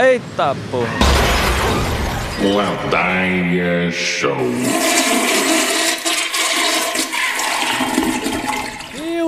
Eita porra! Ladaia Show.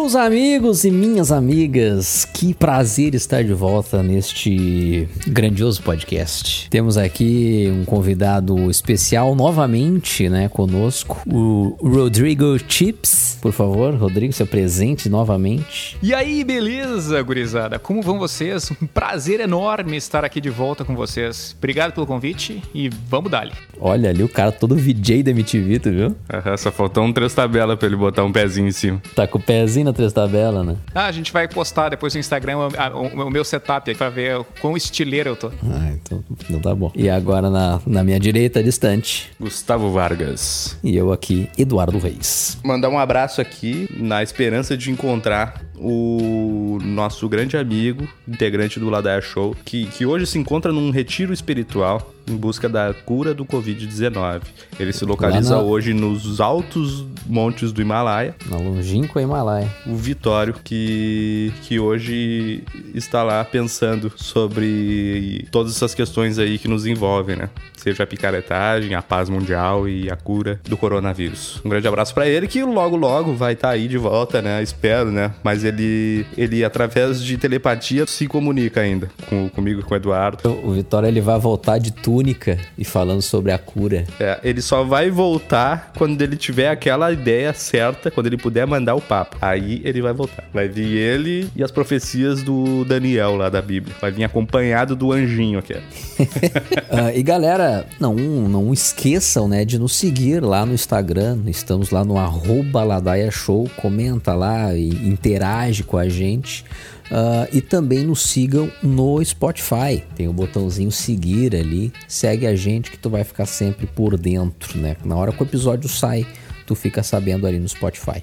Meus amigos e minhas amigas, que prazer estar de volta neste grandioso podcast. Temos aqui um convidado especial novamente, né, conosco, o Rodrigo Chips. Por favor, Rodrigo, se apresente novamente. E aí, beleza, gurizada? Como vão vocês? Um prazer enorme estar aqui de volta com vocês. Obrigado pelo convite e vamos dali. Olha ali o cara todo VJ da MTV, tu viu? Aham, só faltou um três tabela pra ele botar um pezinho em cima. Tá com o pezinho na três tabela, né? Ah, a gente vai postar depois no Instagram o, a- o- o meu setup aí pra ver o quão estileiro eu tô. Ah, então, então tá bom. E agora na, na minha direita, distante, Gustavo Vargas. e eu aqui, Eduardo Reis. Mandar um abraço aqui na esperança de encontrar o nosso grande amigo, integrante do Ladaia Show, que, que hoje se encontra num retiro espiritual em busca da cura do Covid-19. Ele se localiza na- hoje nos altos montes do Himalaia. Na longínqua Himalaia. o Vitório, que, que hoje está lá pensando sobre todas essas questões aí que nos envolvem, né? Seja a picaretagem, a paz mundial e a cura do coronavírus. Um grande abraço para ele, que logo, logo vai estar aí de volta, né? Espero, né? Mas ele, ele através de telepatia, se comunica ainda com, comigo e com o Eduardo. O Vitória ele vai voltar de túnica e falando sobre a cura. É, ele só vai voltar quando ele tiver aquela ideia certa, quando ele puder mandar o papo. Aí ele vai voltar. Vai vir ele e as profecias do Daniel lá da Bíblia. Vai vir acompanhado do anjinho aqui. Ah, e galera, não, não esqueçam né, de nos seguir lá no Instagram. Estamos lá no arroba Ladaia Show. Comenta lá e interage com a gente. Ah, e também nos sigam no Spotify. Tem o botãozinho seguir ali. Segue a gente que tu vai ficar sempre por dentro, né? Na hora que o episódio sai, tu fica sabendo ali no Spotify.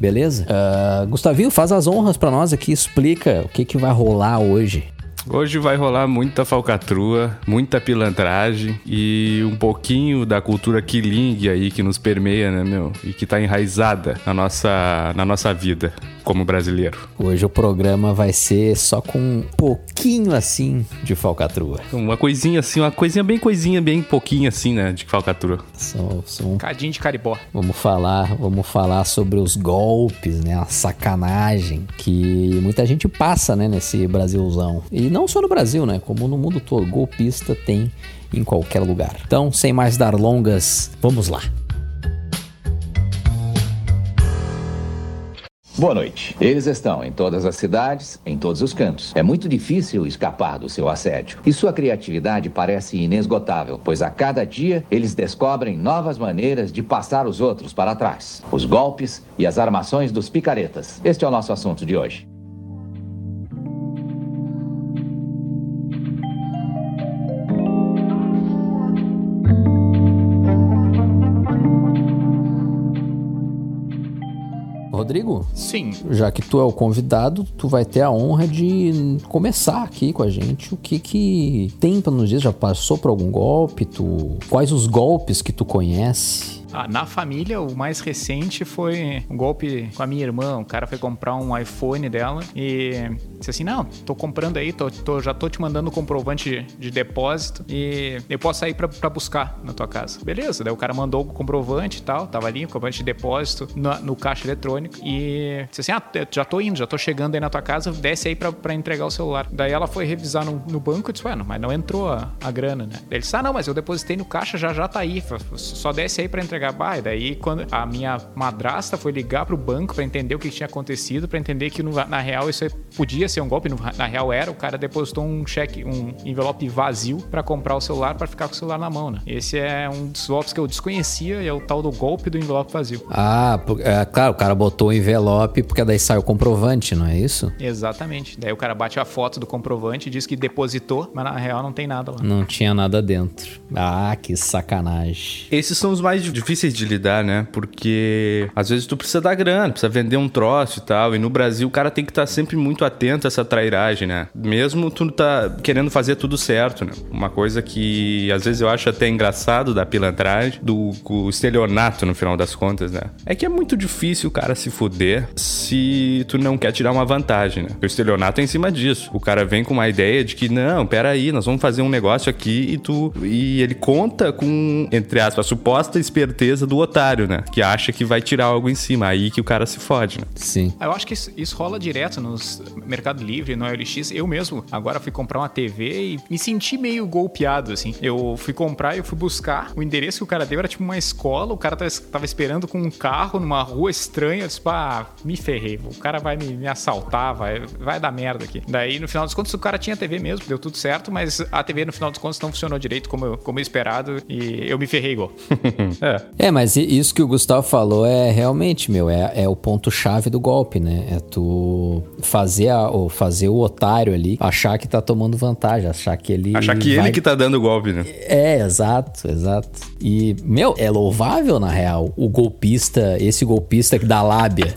Beleza? Ah, Gustavinho, faz as honras pra nós aqui. Explica o que, que vai rolar hoje. Hoje vai rolar muita falcatrua, muita pilantragem e um pouquinho da cultura quilingue aí que nos permeia, né, meu? E que tá enraizada na nossa, na nossa vida como brasileiro. Hoje o programa vai ser só com um pouquinho assim de falcatrua. Uma coisinha assim, uma coisinha bem coisinha, bem pouquinho assim, né, de falcatrua. Só, só um- Cadinho de caribó. vamos falar, vamos falar sobre os golpes, né, a sacanagem que muita gente passa, né, nesse Brasilzão. E não só no Brasil, né, como no mundo todo, golpista tem em qualquer lugar. Então, sem mais dar longas, vamos lá. Boa noite. Eles estão em todas as cidades, em todos os cantos. É muito difícil escapar do seu assédio. E sua criatividade parece inesgotável, pois a cada dia eles descobrem novas maneiras de passar os outros para trás. Os golpes e as armações dos picaretas. Este é o nosso assunto de hoje. Rodrigo, Sim. já que tu é o convidado, tu vai ter a honra de começar aqui com a gente. O que que tem pra nos dizer? Já passou por algum golpe? Tu... Quais os golpes que tu conhece? Ah, na família, o mais recente foi um golpe com a minha irmã. O cara foi comprar um iPhone dela e disse assim: Não, tô comprando aí, tô, tô- já tô te mandando o comprovante de, de depósito e eu posso sair pra, pra buscar na tua casa. Beleza, daí o cara mandou o comprovante e tal, tava ali, o comprovante de depósito no, no caixa eletrônico e disse assim: Ah, já tô indo, já tô chegando aí na tua casa, desce aí pra, pra entregar o celular. Daí ela foi revisar no, no banco e disse: Ué, não, mas não entrou a, a grana, né? Ele disse: Ah, não, mas eu depositei no caixa, já já tá aí, só desce aí pra entregar. Bah, e daí quando a minha madrasta foi ligar pro banco pra entender o que tinha acontecido, pra entender que no- na real isso aí podia ser um golpe, no- na real era, o cara depositou um cheque, um envelope vazio pra comprar o celular pra ficar com o celular na mão, né? Esse é um dos golpes que eu desconhecia e é o tal do golpe do envelope vazio. Ah, é, claro, o cara botou o envelope porque daí sai o comprovante, não é isso? Exatamente. Daí o cara bate a foto do comprovante e diz que depositou, mas na real não tem nada lá. Não tinha nada dentro. Ah, que sacanagem. Esses são os mais difíceis de lidar, né? Porque às vezes tu precisa dar grana, precisa vender um troço e tal. E no Brasil o cara tem que estar sempre muito atento muito essa trairagem, né? Mesmo tu tá querendo fazer tudo certo, né? Uma coisa que às vezes eu acho até engraçado da pilantragem, do, estelionato no final das contas, né? É que é muito difícil o cara se fuder se tu não quer tirar uma vantagem, né? O estelionato é em cima disso. O cara vem com uma ideia de que, não, peraí, nós vamos fazer um negócio aqui e tu. E ele conta com, entre aspas, a suposta esperteza do otário, né? Que acha que vai tirar algo em cima. Aí que o cara se fode, né? Sim. Eu acho que isso, isso rola direto nos Mercado Livre, no OLX. Eu mesmo, agora fui comprar uma TV e me senti meio golpeado, assim. Eu fui comprar e eu fui buscar. O endereço que o cara deu era tipo uma escola, o cara tava, tava esperando com um carro numa rua estranha. Eu disse, pá, me ferrei. O cara vai me, me assaltar, vai, vai dar merda aqui. Daí, no final dos contos, o cara tinha TV mesmo, deu tudo certo, mas a TV, no final dos contos, não funcionou direito como eu, como eu esperado e eu me ferrei igual. É, mas i- isso que o Gustavo falou é realmente, meu, é, é o ponto-chave do golpe, né? É tu fazer, a, fazer o otário ali achar que tá tomando vantagem, achar que ele. Achar que vai- ele que tá dando o golpe, né? É, exato, exato. E, meu, é louvável, na real, o golpista, esse golpista que dá lábia.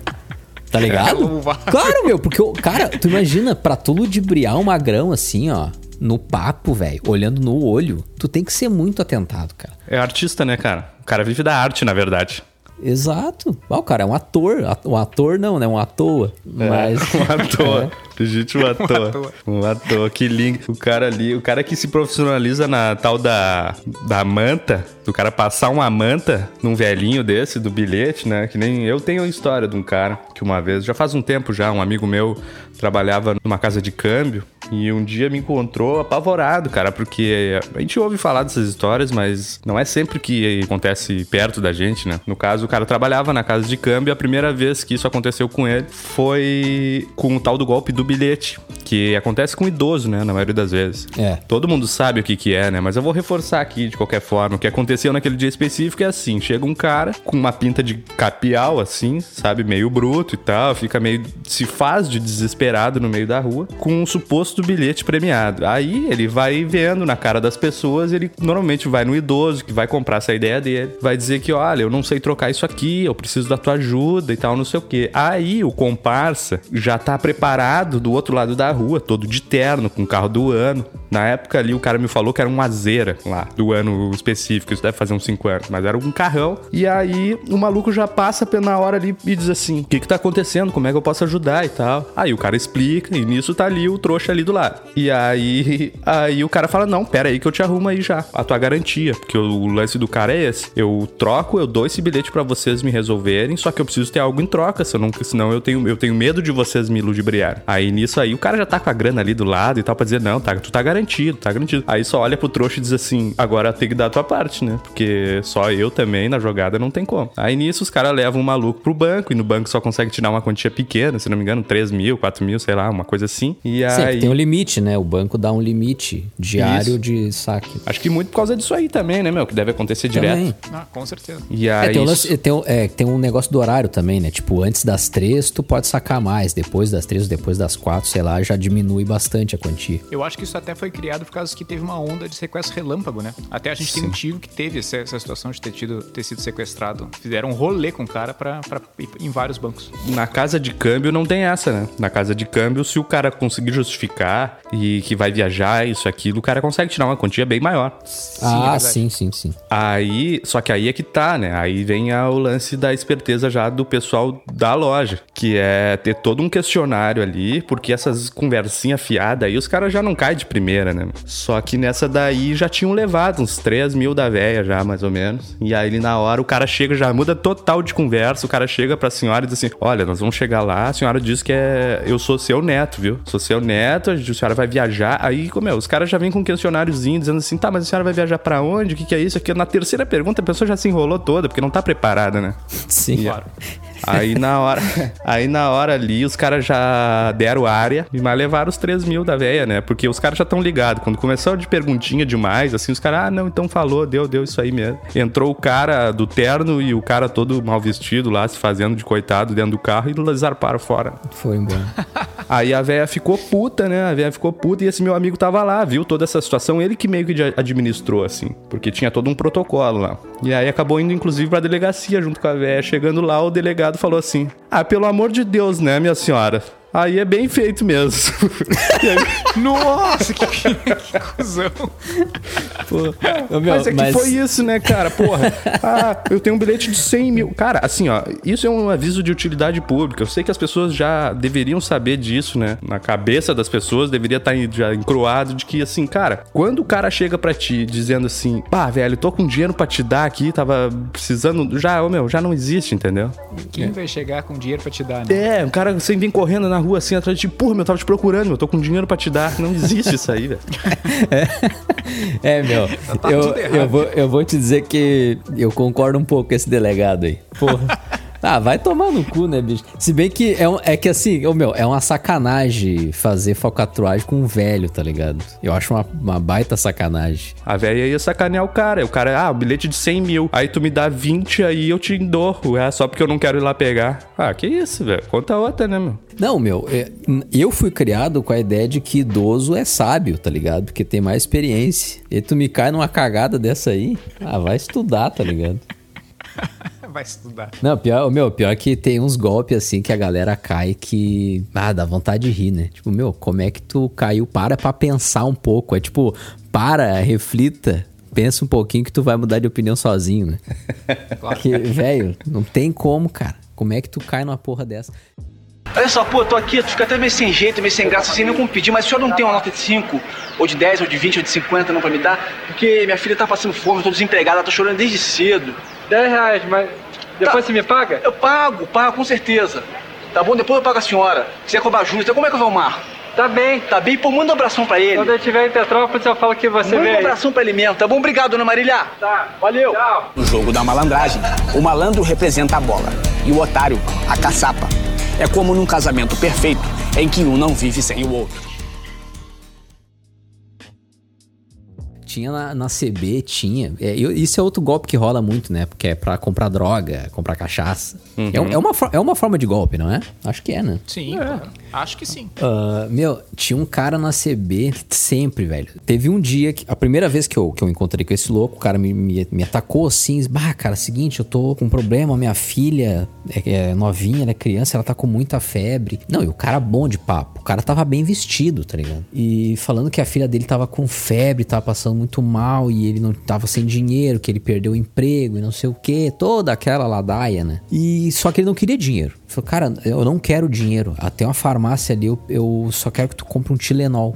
Tá ligado? É claro, meu, porque, cara, tu imagina, pra tu ludibriar um magrão assim, ó, no papo, velho, olhando no olho, tu tem que ser muito atentado, cara. É artista, né, cara? O cara vive da arte, na verdade. Exato. Ah, o cara é um ator. At- Um ator não, né? Um à toa. Mas. Um ator. Legítimo ator. ator. Um ator. Que lindo. O cara ali, o cara que se profissionaliza na tal da, da manta, do cara passar uma manta num velhinho desse, do bilhete, né? Que nem eu tenho a história de um cara que uma vez, já faz um tempo já, um amigo meu trabalhava numa casa de câmbio e um dia me encontrou apavorado, cara, porque a gente ouve falar dessas histórias, mas não é sempre que acontece perto da gente, né? No caso, o cara trabalhava na casa de câmbio e a primeira vez que isso aconteceu com ele foi com o tal do golpe do bilhete, que acontece com idoso, né? Na maioria das vezes. É. Todo mundo sabe o que que é, né? Mas eu vou reforçar aqui de qualquer forma. O que aconteceu naquele dia específico é assim: chega um cara com uma pinta de capial, assim, sabe? Meio bruto e tal, fica meio. se faz de desesperado no meio da rua, com um suposto bilhete premiado. Aí ele vai vendo na cara das pessoas, ele normalmente vai no idoso que vai comprar essa ideia dele, vai dizer que, olha, eu não sei trocar isso aqui, eu preciso da tua ajuda e tal, não sei o quê. Aí o comparsa já tá preparado do outro lado da rua, todo de terno, com o carro do ano. Na época ali o cara me falou que era um Azera lá, do ano específico, isso deve fazer uns 5 anos, mas era um carrão. E aí o maluco já passa na hora ali e diz assim: o que que tá acontecendo? Como é que eu posso ajudar e tal? Aí o cara explica, e nisso tá ali o trouxa ali do lado. E aí, aí o cara fala: não, pera aí que eu te arrumo aí já, a tua garantia. Porque o, lance do cara é esse: eu troco, eu dou esse bilhete pra vocês me resolverem, só que eu preciso ter algo em troca, senão, eu, tenho, eu tenho medo de vocês me ludibriarem. Aí nisso aí o cara já tá com a grana ali do lado e tal, pra dizer: não, tá, tu tá garantido, tá garantido. Aí só olha pro trouxa e diz assim: agora tem que dar a tua parte, né? Porque só eu também na jogada não tem como. Aí nisso os caras levam o maluco pro banco e no banco só consegue tirar uma quantia pequena, se não me engano, 3 mil, 4 mil, sei lá, uma coisa assim. E Sim, aí. que tem um limite, né? O banco dá um limite diário Isso. de saque. Acho que muito por causa disso aí também, né, meu? Que deve acontecer direto. Também. Ah, com certeza. E É, aí. tem, um lance- tem um- é, tem um negócio do horário também, né? Tipo, antes das três, tu pode sacar mais. Depois das três, depois das quatro, sei lá, já diminui bastante a quantia. Eu acho que isso até foi criado por causa que teve uma onda de sequestro relâmpago, né? Até a gente tem um tio que teve essa, essa situação de ter, tido, ter sido sequestrado. Fizeram um rolê com o cara pra, pra ir em vários bancos. Na casa de câmbio não tem essa, né? Na casa de câmbio, se o cara conseguir justificar e que vai viajar, isso, aquilo, o cara consegue tirar uma quantia bem maior. ah, é sim, sim, sim. Aí, só que aí é que tá, né? Aí vem a- o lance da esperteza já do pessoal da loja, que é ter todo um questionário ali, porque essas conversinhas fiadas aí, os caras já não caem de primeira, né? Só que nessa daí já tinham levado uns 3 mil da véia já, mais ou menos. E aí ele, na hora o cara chega, já muda total de conversa, o cara chega pra senhora e diz assim, olha, nós vamos chegar lá, a senhora diz que é... eu sou seu neto, viu? Sou seu neto, a senhora vai viajar. Aí, como é, os caras já vêm com um questionáriozinho, dizendo assim, tá, mas a senhora vai viajar pra onde? O que que é isso? Aqui, na terceira pergunta, a pessoa já se enrolou toda, porque não tá preparada, né? Sim. Claro. Aí na hora, aí na hora ali, os caras já deram área e mais levaram os 3 mil da véia, né? Porque os caras já estão ligados. Quando começou de perguntinha demais, assim, os caras, ah, não, então falou, deu, deu isso aí mesmo. Entrou o cara do terno e o cara todo mal vestido lá, se fazendo de coitado dentro do carro e zarparam fora. Foi embora. Aí a véia ficou puta, né? A véia ficou puta e esse meu amigo tava lá, viu toda essa situação. Ele que meio que administrou, assim. Porque tinha todo um protocolo lá. E aí acabou indo, inclusive, pra delegacia junto com a véia. Chegando lá, o delegado falou assim: Ah, pelo amor de Deus, né, minha senhora? Aí é bem feito mesmo. Nossa, que, que, que cuzão. Pô, meu, mas é que foi isso, né, cara? Porra, ah, eu tenho um bilhete de 100 mil. Cara, assim, ó, isso é um aviso de utilidade pública. Eu sei que as pessoas já deveriam saber disso, né? Na cabeça das pessoas deveria estar já encruado de que, assim, cara, quando o cara chega pra ti dizendo assim, pá, velho, tô com dinheiro pra te dar aqui, tava precisando. Já, ô, meu, já não existe, entendeu? Quem vai chegar com dinheiro pra te dar, né? É, um cara sem vir correndo na rua assim atrás de ti, porra, meu, eu tava te procurando, meu, tô com dinheiro pra te dar. Não existe isso aí, velho. É, meu, Tá eu, eu, vou, eu vou te dizer que eu concordo um pouco com esse delegado aí. Porra. Ah, vai tomar no cu, né, bicho? Se bem que é, um- é que assim, ô, meu, é uma sacanagem fazer falcatruagem com um velho, tá ligado? Eu acho uma, uma baita sacanagem. A velha ia sacanear o cara. O cara, ah, o bilhete de 100 mil. Aí tu me dá 20, aí eu te dou. É só porque eu não quero ir lá pegar. Ah, que isso, velho. Conta outra, né, meu? Não, meu, é, eu fui criado com a ideia de que idoso é sábio, tá ligado? Porque tem mais experiência. E tu me cai numa cagada dessa aí, ah, vai estudar, tá ligado? Vai estudar. Não, pior, meu, pior que tem uns golpes assim que a galera cai que. Ah, dá vontade de rir, né? Tipo, meu, como é que tu caiu? Para pra pensar um pouco. É tipo, para, reflita. Pensa um pouquinho que tu vai mudar de opinião sozinho, né? Porque, velho, não tem como, cara. Como é que tu cai numa porra dessa? Olha só, pô, eu tô aqui, tu fica até meio sem jeito, meio sem graça, assim, nem como pedir, mas o senhor não tem uma nota de 5, ou de 10, ou de 20, ou de 50 não pra me dar? Porque minha filha tá passando fome, eu tô desempregada, ela tá chorando desde cedo. 10 reais, mas depois você me paga? Eu pago, pago, com certeza. Tá bom? Depois eu pago a senhora. Se quiser cobrar juros, então como é que eu vou arrumar? Tá bem. Tá bem? Pô, manda um abração pra ele. Quando eu estiver em Petrópolis, eu falo que você Manda um veio. abração pra ele mesmo, tá bom? Obrigado, dona Marília. Tá. Valeu. Tchau. No jogo da malandragem, o malandro representa a bola e o otário, a caçapa. É como num casamento perfeito em que um não vive sem o outro. Tinha na, na CB, tinha. É, eu- isso é outro golpe que rola muito, né? Porque é pra comprar droga, comprar cachaça. É, um- é uma, é uma forma de golpe, não é? Acho que é, né? Sim, claro. Acho que sim. Ah, meu, tinha um cara na CB sempre, velho. Teve um dia que. A primeira vez que eu, que eu encontrei com esse louco, o cara me, me, me atacou assim. Bah, cara, seguinte, eu tô com um problema. Minha filha é, é novinha, ela é criança, ela tá com muita febre. Não, e o cara bom de papo. O cara tava bem vestido, tá ligado? E falando que a filha dele tava com febre, tava passando muito mal e ele não tava sem dinheiro, que ele perdeu o emprego e não sei o que. Toda aquela ladaia, né? E só que ele não queria dinheiro. Ele Falou, cara, eu não quero dinheiro. Até uma farmácia ali, eu, eu só quero que tu compre um Tilenol.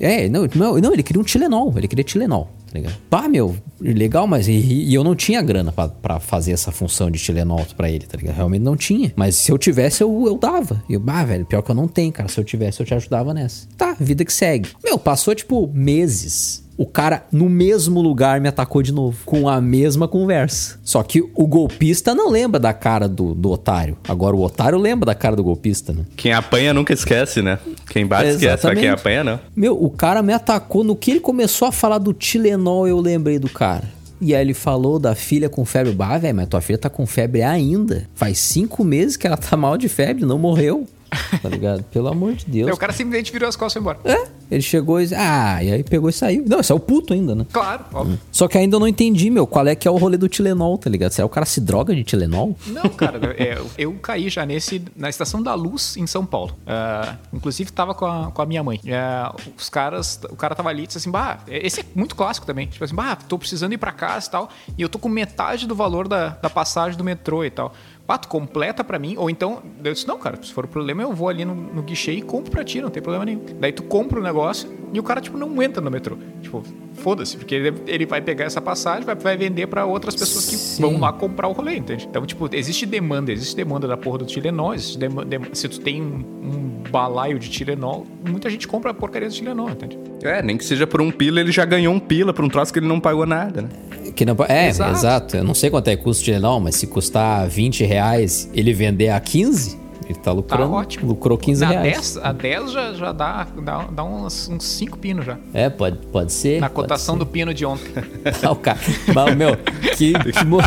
É, não, não, ele queria um Tilenol. Ele queria Tilenol. Tá ligado? Pá, meu, legal, mas e, e eu não tinha grana pra, pra fazer essa função de Tilenol pra ele, tá ligado? Realmente não tinha. Mas se eu tivesse, eu, eu dava. E eu, bah, velho, pior que eu não tenho, cara. Se eu tivesse, eu te ajudava nessa. Tá, vida que segue. Meu, passou tipo meses. O cara, no mesmo lugar, me atacou de novo. Com a mesma conversa. Só que o golpista não lembra da cara do, do otário. Agora o otário lembra da cara do golpista, né? Quem apanha nunca esquece, né? Quem bate esquece, mas quem apanha não. Meu, o cara me atacou. No que ele começou a falar do Tilenol, eu lembrei do cara. E aí ele falou da filha com febre. Bah, velho, mas tua filha tá com febre ainda. Faz cinco meses que ela tá mal de febre, não morreu. Tá ligado? Pelo amor de Deus. Daí o cara simplesmente virou as costas e foi embora. É, ele chegou e... Ah, e aí pegou e saiu. Não, é o puto ainda, né? Claro, óbvio. Só que ainda eu não entendi, meu, qual é que é o rolê do Tilenol, tá ligado? Será que o cara se droga de Tilenol? Não, cara, é, eu- caí já nesse na Estação da Luz em São Paulo. Ah, inclusive tava com a, com a minha mãe. Ah, os caras, o cara tava ali e disse assim: "Bah, esse é muito clássico também. Tipo assim, bah, tô precisando ir pra casa e tal, e eu tô com metade do valor da, da passagem do metrô e tal. Pá, tu completa pra mim, ou então, eu disse, não, cara, se for o problema, eu vou ali no, no guichê e compro pra ti, não tem problema nenhum. Daí tu compra o negócio e o cara, tipo, não entra no metrô. Tipo, foda-se, porque ele, ele vai pegar essa passagem, vai, vai vender pra outras pessoas que Sim. vão lá comprar o rolê, entende? Então, tipo, existe demanda, existe demanda da porra do Tilenol, existe dema- dem- se tu tem um, um balaio de Tilenol, muita gente compra a porcaria do Tilenol, entende? É, nem que seja por um pila, ele já ganhou um pila por um troço que ele não pagou nada, né? Que não, é, Exato. exato. Eu não sei quanto é que custa o Tilenol, mas se custar 20 reais, ele vender a 15, ele tá Tá lucrando. ótimo. Lucrou 15 Na reais. 10, a 10 já, já dá, dá, dá uns 5 pinos já. É, pode, pode ser. Na cotação ser. do pino de ontem. Ah, o cara. Mas, meu, que, que, mo-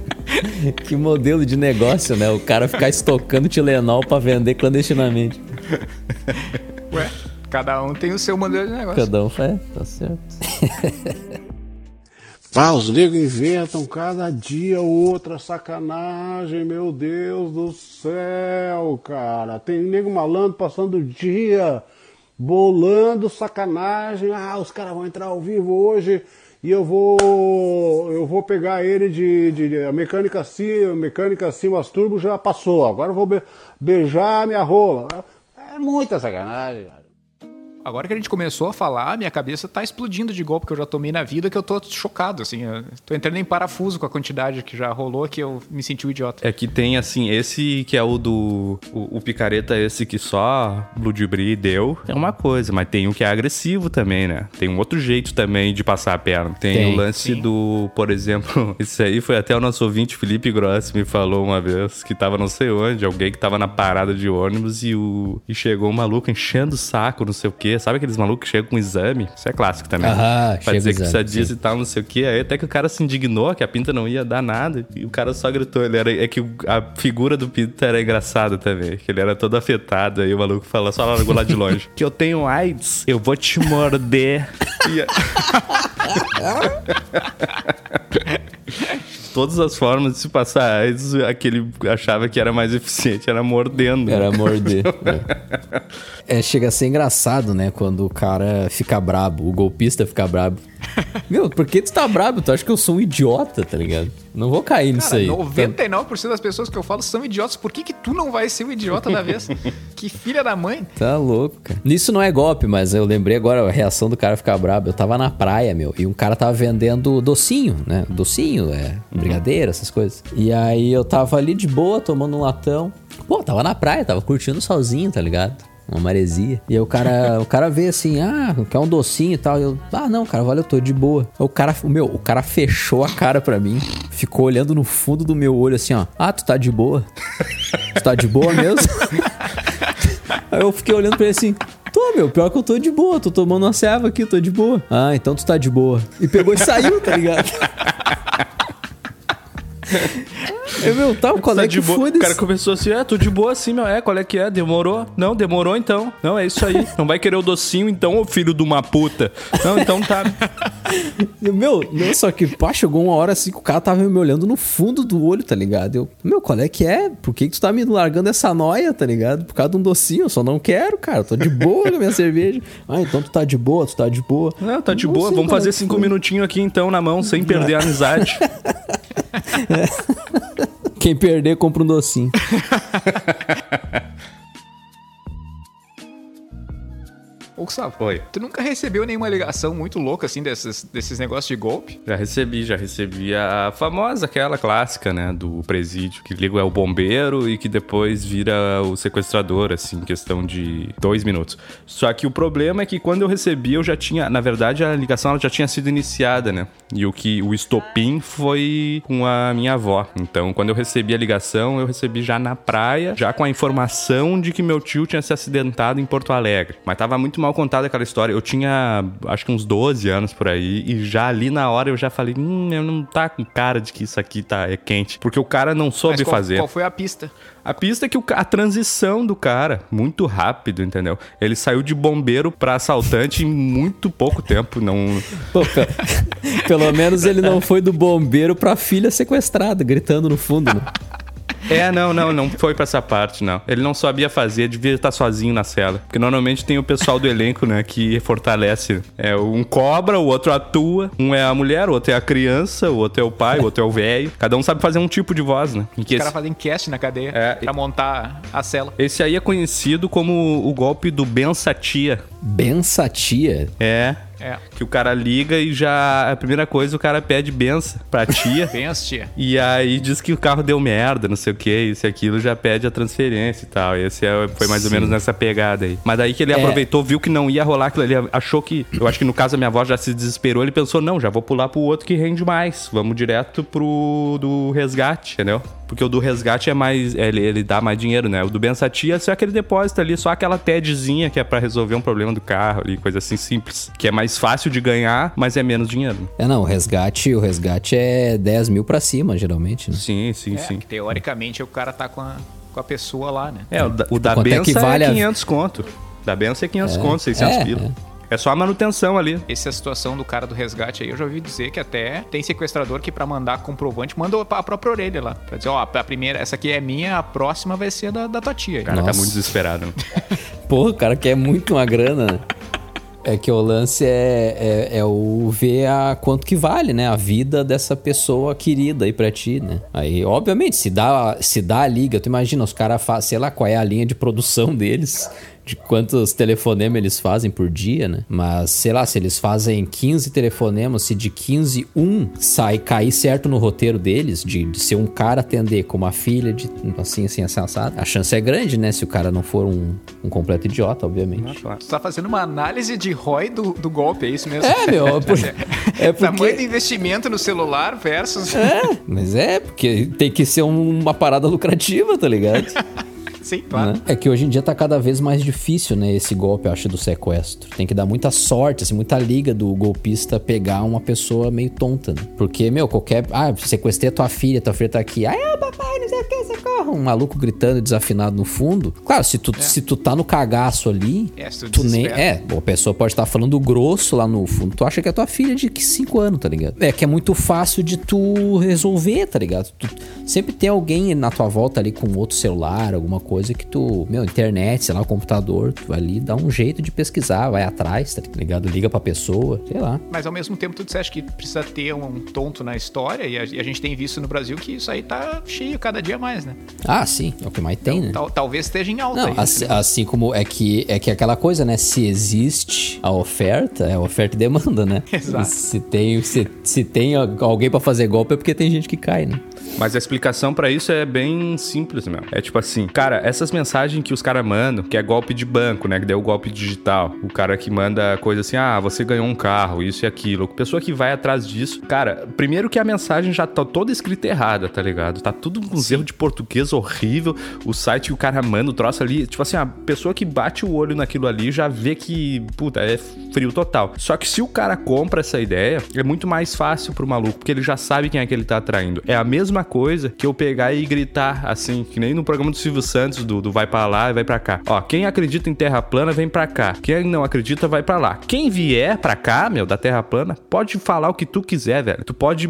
que modelo de negócio, né? O cara ficar estocando Tilenol pra vender clandestinamente. Ué, cada um tem o seu modelo de negócio. Cada um faz, tá certo. Ah, os negros inventam cada dia outra sacanagem, meu Deus do céu, cara. Tem nego malandro passando o dia bolando sacanagem. Ah, os caras vão entrar ao vivo hoje e eu vou eu vou pegar ele de, de, de a mecânica assim, a mecânica acima as turbo já passou. Agora eu vou be, beijar minha rola. É muita sacanagem. Agora que a gente começou a falar, minha cabeça tá explodindo de golpe que eu já tomei na vida, que eu tô chocado, assim. Tô entrando em parafuso com a quantidade que já rolou, que eu me senti um idiota. É que tem, assim, esse que é o do. O, o picareta, esse que só Bloodbri deu, é uma coisa, mas tem um que é agressivo também, né? Tem um outro jeito também de passar a perna. Tem, Tem, o lance sim. do, por exemplo, esse aí foi até o nosso ouvinte Felipe Grossi me falou uma vez que tava não sei onde, alguém que tava na parada de ônibus e o e chegou um maluco enchendo o saco, não sei o quê. Sabe aqueles malucos que chegam com exame? Isso é clássico também. Aham, pra dizer que exame, precisa disso e tal, não sei o quê. Aí até que o cara se indignou que a pinta não ia dar nada. E o cara só gritou. Ele era, é que a figura do pinta era engraçada também. Que ele era todo afetado. Aí o maluco fala, só largou lá de longe. que eu tenho AIDS, eu vou te morder. E a- Todas as formas de se passar AIDS, aquele achava que era mais eficiente, era mordendo. Era morder. é. É, chega a ser engraçado, né? Quando o cara fica brabo, o golpista fica brabo. Meu, por que tu tá brabo? Tu acha que eu sou um idiota, tá ligado? Não vou cair nisso Cara, aí. 99% das pessoas que eu falo são idiotas. Por que, que tu não vai ser o idiota da vez? que filha da mãe. Tá louco, cara. Nisso não é golpe, mas eu lembrei agora a reação do cara ficar brabo. Eu tava na praia, meu, e um cara tava vendendo docinho, né? Docinho, é, brigadeiro, essas coisas. E aí eu tava ali de boa, tomando um latão. Pô, tava na praia, tava curtindo o solzinho, tá ligado? Uma maresia. E aí o cara, o cara vê assim, ah, quer um docinho e tal. E eu, ah, não, cara, valeu, eu tô de boa. O cara, meu, o cara fechou a cara pra mim, ficou olhando no fundo do meu olho assim, ó. Ah, tu tá de boa? Tu tá de boa mesmo? Aí eu fiquei olhando pra ele assim. Tô, meu, pior que eu tô de boa, tô tomando uma serva aqui, tô de boa. Ah, então tu tá de boa. E pegou e saiu, tá ligado? Eu, meu, tá, qual é que foi O cara começou assim, é, tô de boa assim, meu. É, qual é que é? Demorou? Não, demorou então. Não, é isso aí. Não vai querer o docinho então, ô filho de uma puta. Não, então tá. Meu, não, só que, pá, chegou uma hora assim que o cara tava me olhando no fundo do olho, tá ligado? Eu, meu, qual é que é? Por que, que tu tá me largando essa noia, tá ligado? Por causa de um docinho, eu só não quero, cara. Eu tô de boa com a minha cerveja. Ah, então tu tá de boa, tu tá de boa. Não, tá de Não boa. sei Vamos é fazer cinco minutinhos aqui então na mão, sem perder a amizade. Quem perder, compra um docinho. Ô, Gustavo, Oi. tu nunca recebeu nenhuma ligação muito louca, assim, desses, desses negócios de golpe? Já recebi, já recebi a famosa, aquela clássica, né, do presídio, que liga é o bombeiro e que depois vira o sequestrador, assim, em questão de dois minutos. Só que o problema é que quando eu recebi, eu já tinha, na verdade, a ligação já tinha sido iniciada, né? E o que o estopim foi com a minha avó. Então, quando eu recebi a ligação, eu recebi já na praia, já com a informação de que meu tio tinha se acidentado em Porto Alegre. Mas tava muito mal contada aquela história. Eu tinha, acho que uns 12 anos por aí, e já ali na hora eu já falei, hum, eu não tá com cara de que isso aqui tá é quente. Porque o cara não soube Mas qual, fazer. qual foi a pista? A pista é que o a transição do cara, muito rápido, entendeu? Ele saiu de bombeiro pra assaltante em muito pouco tempo. Não. Pô, pe- pelo menos ele não foi do bombeiro pra filha sequestrada, gritando no fundo, né? É, não, não, não foi pra essa parte, não. Ele não sabia fazer, devia estar sozinho na cela. Porque normalmente tem o pessoal do elenco, né, que fortalece. É, um cobra, o outro atua. Um é a mulher, o outro é a criança, o outro é o pai, o outro é o velho. Cada um sabe fazer um tipo de voz, né? Em que Os esse, caras fazem cast na cadeia É. pra montar a cela. esse aí é conhecido como o golpe do bensatia. Bensatia. É. É. Que o cara liga e já. A primeira coisa, o cara pede benção pra tia. As tia. E aí diz que o carro deu merda, não sei o que, isso e aquilo, já pede a transferência e tal. Esse é- foi mais ou Sim. menos nessa pegada aí. Mas daí que ele É. aproveitou, viu que não ia rolar aquilo ali, achou que. Eu acho que no caso a minha avó já se desesperou, ele pensou, não, já vou pular pro outro que rende mais. Vamos direto pro do resgate, entendeu? Porque o do resgate é mais. Ele, ele dá mais dinheiro, né? O do Bensatia é só aquele depósito ali, só aquela TEDzinha que é pra resolver um problema do carro ali, coisa assim simples. Que é mais fácil de ganhar, mas é menos dinheiro. É, não, o resgate, o resgate é 10 mil pra cima, geralmente, né? Sim, sim, É, sim. que teoricamente o cara tá com a, com a pessoa lá, né? É, o da, o da é benção é, vale a- 500 conto. Da benção é 500 conto, 600 é, pila. é. É só a manutenção ali. Essa situação do cara do resgate aí, eu já ouvi dizer que até tem sequestrador que pra mandar comprovante manda a própria orelha lá. Pra dizer, ó, a primeira, essa aqui é minha, a próxima vai ser da, da tua tia. O cara Nossa. tá muito desesperado. né? Porra, o cara quer muito uma grana. né? É que o lance é, é, é o ver a quanto que vale, né? A vida dessa pessoa querida aí pra ti, né? Aí, obviamente, se dá, se dá a liga, tu imagina, os caras fazem, sei lá qual é a linha de produção deles, de quantos telefonemas eles fazem por dia, né? Mas, sei lá, se eles fazem 15 telefonemas, se de 15, um sai cair certo no roteiro deles, de, de ser um cara atender como a filha, de assim, assim, assim, assado, a chance é grande, né? Se o cara não for um, um completo idiota, obviamente. Tu tá fazendo uma análise de ROI do, do golpe, é isso mesmo? É, meu, é por- é Tamanho do porque... investimento no celular versus... É, mas é, porque tem que ser um- uma parada lucrativa, tá ligado? Sim, claro. Né? É que hoje em dia tá cada vez mais difícil, né, esse golpe, eu acho, do sequestro. Tem que dar muita sorte, assim, muita liga do golpista pegar uma pessoa meio tonta, né? Porque, meu, qualquer... Ah, sequestrei a tua filha, tua filha tá aqui. Ah, papai, não sei o que, socorro. Um maluco gritando desafinado no fundo. Claro, se tu, se tu tá no cagaço ali, É, tu tu nem... É, a pessoa pode estar falando grosso lá no fundo. Tu acha que é tua filha de 5 anos, tá ligado? É que é muito fácil de tu resolver, tá ligado? Tu- sempre tem alguém na tua volta ali com outro celular, alguma coisa que tu, meu, internet, sei lá, o computador, tu ali dá um jeito de pesquisar, vai atrás, tá ligado? Liga pra pessoa, sei lá. Mas ao mesmo tempo tu disseste que precisa ter um tonto na história e a, e a gente tem visto no Brasil que isso aí tá cheio cada dia mais, né? Ah, sim, é o que mais tem, né? Tal- talvez esteja em alta Não, aí. assim, assim como é que é que aquela coisa, né? Se existe a oferta, é oferta e demanda, né? Exato. Se tem, se, se tem alguém pra fazer golpe é porque tem gente que cai, né? Mas a explicação pra isso é bem simples mesmo. É tipo assim, cara, essas mensagens que os caras mandam, que é golpe de banco, né? Que deu o golpe digital. O cara que manda coisa assim, ah, você ganhou um carro, isso e aquilo. Pessoa que vai atrás disso. Cara, primeiro que a mensagem já tá toda escrita errada, tá ligado? Tá tudo com uns erros de português horrível. O site que o cara manda o troço ali. Tipo assim, a pessoa que bate o olho naquilo ali já vê que, puta, é frio total. Só que se o cara compra essa ideia, é muito mais fácil pro maluco, porque ele já sabe quem é que ele tá atraindo. É a mesma coisa que eu pegar e gritar assim, que nem no programa do Silvio Santos, do, do vai pra lá e vai pra cá. Ó, quem acredita em terra plana, vem pra cá. Quem não acredita, vai pra lá. Quem vier pra cá, meu, da terra plana, pode falar o que tu quiser, velho. Tu pode,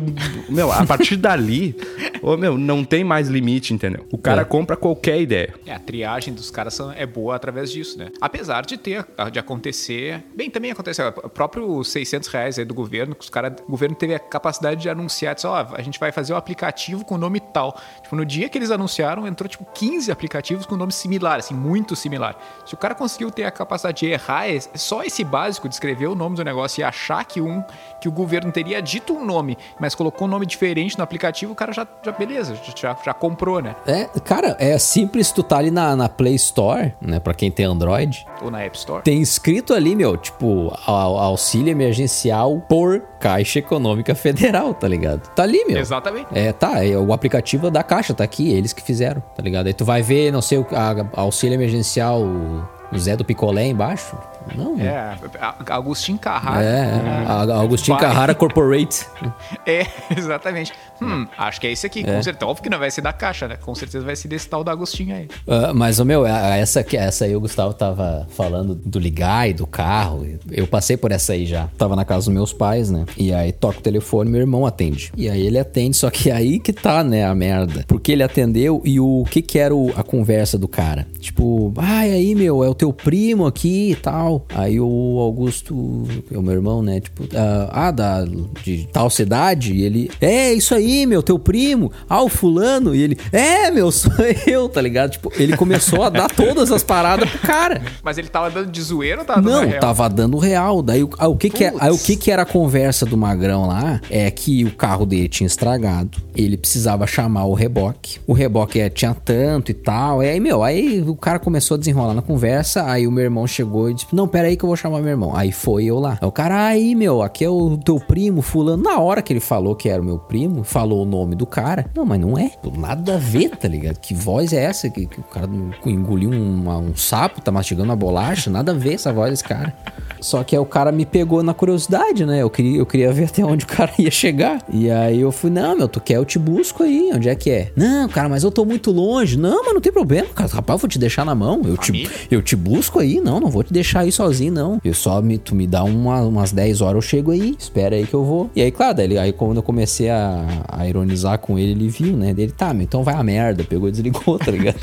meu, a partir dali, ô, meu, não tem mais limite, entendeu? O cara É. compra qualquer ideia. É, a triagem dos caras é boa através disso, né? Apesar de ter, de acontecer... Bem, também aconteceu. O próprio 600 reais aí do governo, que os caras... O governo teve a capacidade de anunciar, disse, ó, a gente vai fazer o aplicativo com o nome tal. Tipo, no dia que eles anunciaram, entrou, tipo, 15 aplicativos com nome similar, assim, muito similar. Se o cara conseguiu ter a capacidade de errar, é só esse básico de escrever o nome do negócio e achar que um... Que o governo teria dito um nome, mas colocou um nome diferente no aplicativo, o cara já, já beleza, já, já comprou, né? É, cara, é simples tu tá ali na, na Play Store, né? Pra quem tem Android. Ou na App Store. Tem escrito ali, meu, tipo, au- auxílio emergencial por Caixa Econômica Federal, tá ligado? Tá ali, meu. Exatamente. É, tá, é, o aplicativo da Caixa tá aqui, eles que fizeram, tá ligado? Aí tu vai ver, não sei, o auxílio emergencial, o Zé do Picolé embaixo. Não, É, a- Agostinho Carrara. É, a- Agostinho Pai. Carrara Corporate. É, exatamente. Hum, acho que é esse aqui. Com certeza. Óbvio que não vai ser da caixa, né? Com certeza vai ser desse tal da Agostinho aí. Ah, mas, o meu, a- essa, que- essa aí o Gustavo tava falando do ligar e do carro. Eu passei por essa aí já. Tava na casa dos meus pais, né? E aí toca o telefone, meu irmão atende. E aí ele atende, só que aí que tá, né, a merda. Porque ele atendeu e o que que era o- a conversa do cara? Tipo, ah, e aí, meu, é o teu primo aqui e tal. Aí o Augusto, é o meu irmão, né? Tipo, ah, ah, da, de tal cidade. E ele, é, isso aí, meu, teu primo. Ah, o fulano. E ele, é, meu, sou eu, tá ligado? Tipo, ele começou a dar todas as paradas pro cara. Mas ele tava dando de zoeira ou tava dando Não, real? tava dando real. Daí o, ah, o que que é, aí, o que que era a conversa do Magrão lá? É que o carro dele tinha estragado. Ele precisava chamar o reboque. O reboque é, tinha tanto e tal. E aí, meu, aí o cara começou a desenrolar na conversa. Aí o meu irmão chegou e disse: Não, pera aí que eu vou chamar meu irmão. Aí foi eu lá. O cara, aí, meu, aqui é o teu primo, fulano. Na hora que ele falou que era o meu primo, falou o nome do cara. Não, mas não é. Nada a ver, tá ligado? Que voz é essa? Que, que o cara engoliu um, um sapo, tá mastigando uma bolacha? Nada a ver essa voz desse cara. Só que aí o cara me pegou na curiosidade, né? Eu queria, eu queria ver até onde o cara ia chegar. E aí eu fui, não, meu, tu quer, eu te busco aí. Onde é que é? Não, cara, mas eu tô muito longe. Não, mas não tem problema, cara. Rapaz, eu vou te deixar na mão. Eu te, eu te busco aí. Não, não vou te deixar aí sozinho, não. Eu só me, tu me dá uma, umas 10 horas, eu chego aí. Espera aí que eu vou. E aí, claro, daí, aí quando eu comecei a, a ironizar com ele, ele viu, né? Ele, tá, meu, então vai a merda. Pegou e desligou, tá ligado?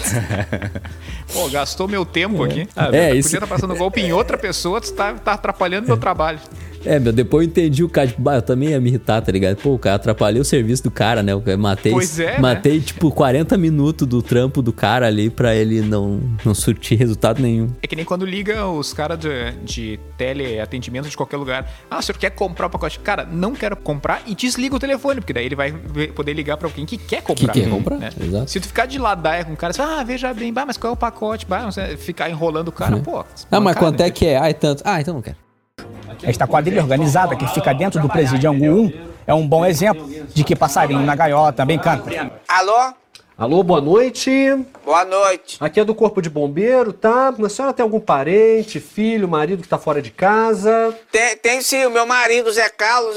Pô, gastou meu tempo aqui. É, Ah, podia isso- estar passando golpe em outra pessoa, tu tá, tá atrapalhando meu trabalho. É, meu, depois eu entendi o cara, tipo, eu também ia me irritar, tá ligado? Pô, o cara atrapalhei o serviço do cara, né? Eu matei, Pois é, né? matei tipo, 40 minutos do trampo do cara ali pra ele não, não surtir resultado nenhum. É que nem quando liga os caras de, de teleatendimento de qualquer lugar. Ah, o senhor quer comprar o pacote? Cara, não quero comprar e desliga o telefone, porque daí ele vai poder ligar pra alguém que quer comprar. quer comprar, né? exato. Se tu ficar de ladaia com o cara, você fala, ah, veja bem, bah, mas qual é o pacote? Bah, ficar enrolando o cara, pô. Ah, mas quanto é né? que é? Ah, é tanto. Ah, então não quero. Esta quadrilha organizada que fica dentro do presídio Angu 1 é um bom exemplo de que passarinho na gaiola também canta. Alô? Alô, boa noite. Boa noite. Aqui é do Corpo de Bombeiro, tá? A senhora tem algum parente, filho, marido que tá fora de casa? Tem, tem sim, o meu marido, Zé Carlos.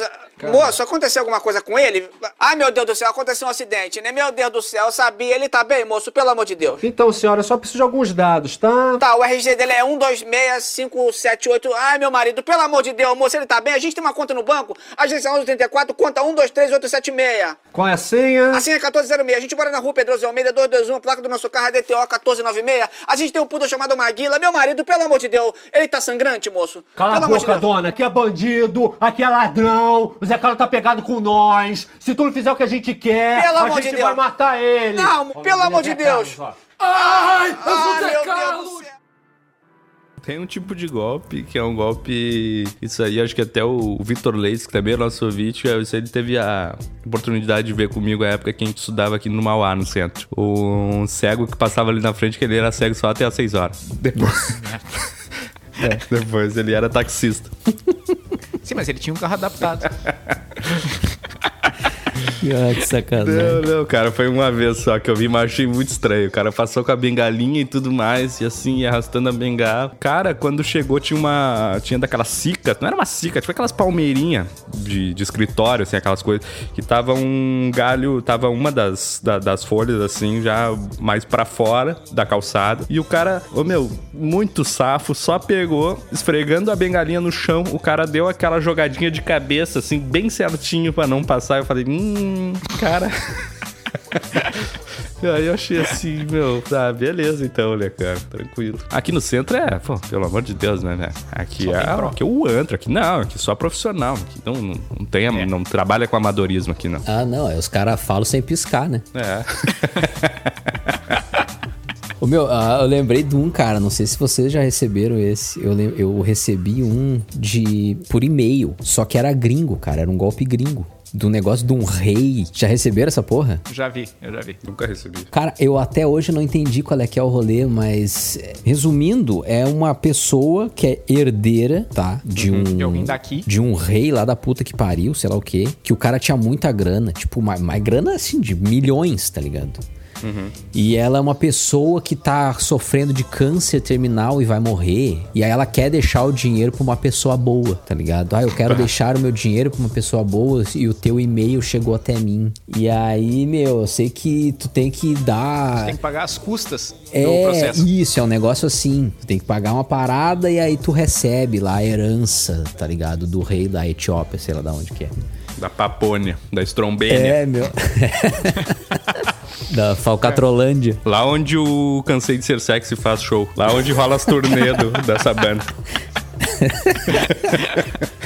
Moço, aconteceu alguma coisa com ele? Ai, meu Deus do céu, aconteceu um acidente, né? Meu Deus do céu, eu sabia. Ele tá bem, moço, pelo amor de Deus. Então, senhora, eu só preciso de alguns dados, tá? Tá, o RG dele é 126578. Ai, meu marido, pelo amor de Deus, moço, ele tá bem? A gente tem uma conta no banco, agência 1134, conta 123876. Qual é a senha? A senha é 1406. A gente mora na rua Pedroso Almeida 221, a placa do nosso carro é DTO 1496. A gente tem um pudo chamado Maguila. Meu marido, pelo amor de Deus, ele tá sangrante, moço. Cala pelo a de boca, Deus. dona. Aqui é bandido, aqui é ladrão. O Zé Carlos tá pegado com nós. Se tu não fizer o que a gente quer, Pelo a gente de vai Deus. matar ele. Não, pelo amor de Deus. Ai, Ai, meu Deus do céu. Tem um tipo de golpe que é um golpe. Isso aí, acho que até o Vitor Leite, que também é nosso ouvinte, isso ele teve a oportunidade de ver comigo a época que a gente estudava aqui no Mauá, no centro. Um cego que passava ali na frente, que ele era cego só até às 6 horas. Depois. Depois ele era taxista. Sim, mas ele tinha um carro adaptado. Ah, que sacanagem. Não, não, cara, foi uma vez só que eu vi, mas achei muito estranho. O cara passou com a bengalinha e tudo mais, e assim, arrastando a bengala. Cara, quando chegou, tinha uma. Tinha daquela cica, não era uma cica, tipo aquelas palmeirinhas de, de escritório, assim, aquelas coisas. Que tava um galho, tava uma das, da- das folhas, assim, já mais pra fora da calçada. E o cara, ô meu, muito safo, só pegou, esfregando a bengalinha no chão. O cara deu aquela jogadinha de cabeça, assim, bem certinho pra não passar. Eu falei, hum, cara. Aí eu achei assim, meu, tá, beleza então, né, cara? Tranquilo. Aqui no centro é, pô, pelo amor de Deus, né, né? Aqui Só é, aqui é o antro, aqui não, aqui só profissional. Aqui não, não, não tem, É. não trabalha com amadorismo aqui, não. Ah, não, aí os caras falam sem piscar, né? É. O meu, ah, eu lembrei de um, cara, não sei se vocês já receberam esse. Eu, eu recebi um de por e-mail, só que era gringo, cara, era um golpe gringo. Do negócio de um rei. Já receberam essa porra? Já vi, eu já vi. Nunca recebi. Cara, eu até hoje não entendi qual é que é o rolê, mas é, resumindo, é uma pessoa que é herdeira, tá? De um De alguém daqui. de um rei lá da puta que pariu, sei lá o quê, que o cara tinha muita grana, tipo, mais, mais grana assim de milhões, tá ligado? E ela é uma pessoa que tá sofrendo de câncer terminal e vai morrer. E aí ela quer deixar o dinheiro pra uma pessoa boa, tá ligado? Ah, eu quero deixar o meu dinheiro pra uma pessoa boa e o teu e-mail chegou até mim. E aí, meu, eu sei que tu tem que dar. Tem que pagar as custas do É, processo. isso, é um negócio assim. Tu tem que pagar uma parada e aí tu recebe lá a herança, tá ligado? Do rei da Etiópia, sei lá da onde que é. Da Papônia, da Strombênia. É, meu. da Falcatrolândia. Lá onde o Cansei de Ser Sexy faz show. Lá onde rola as turnê do- dessa banda.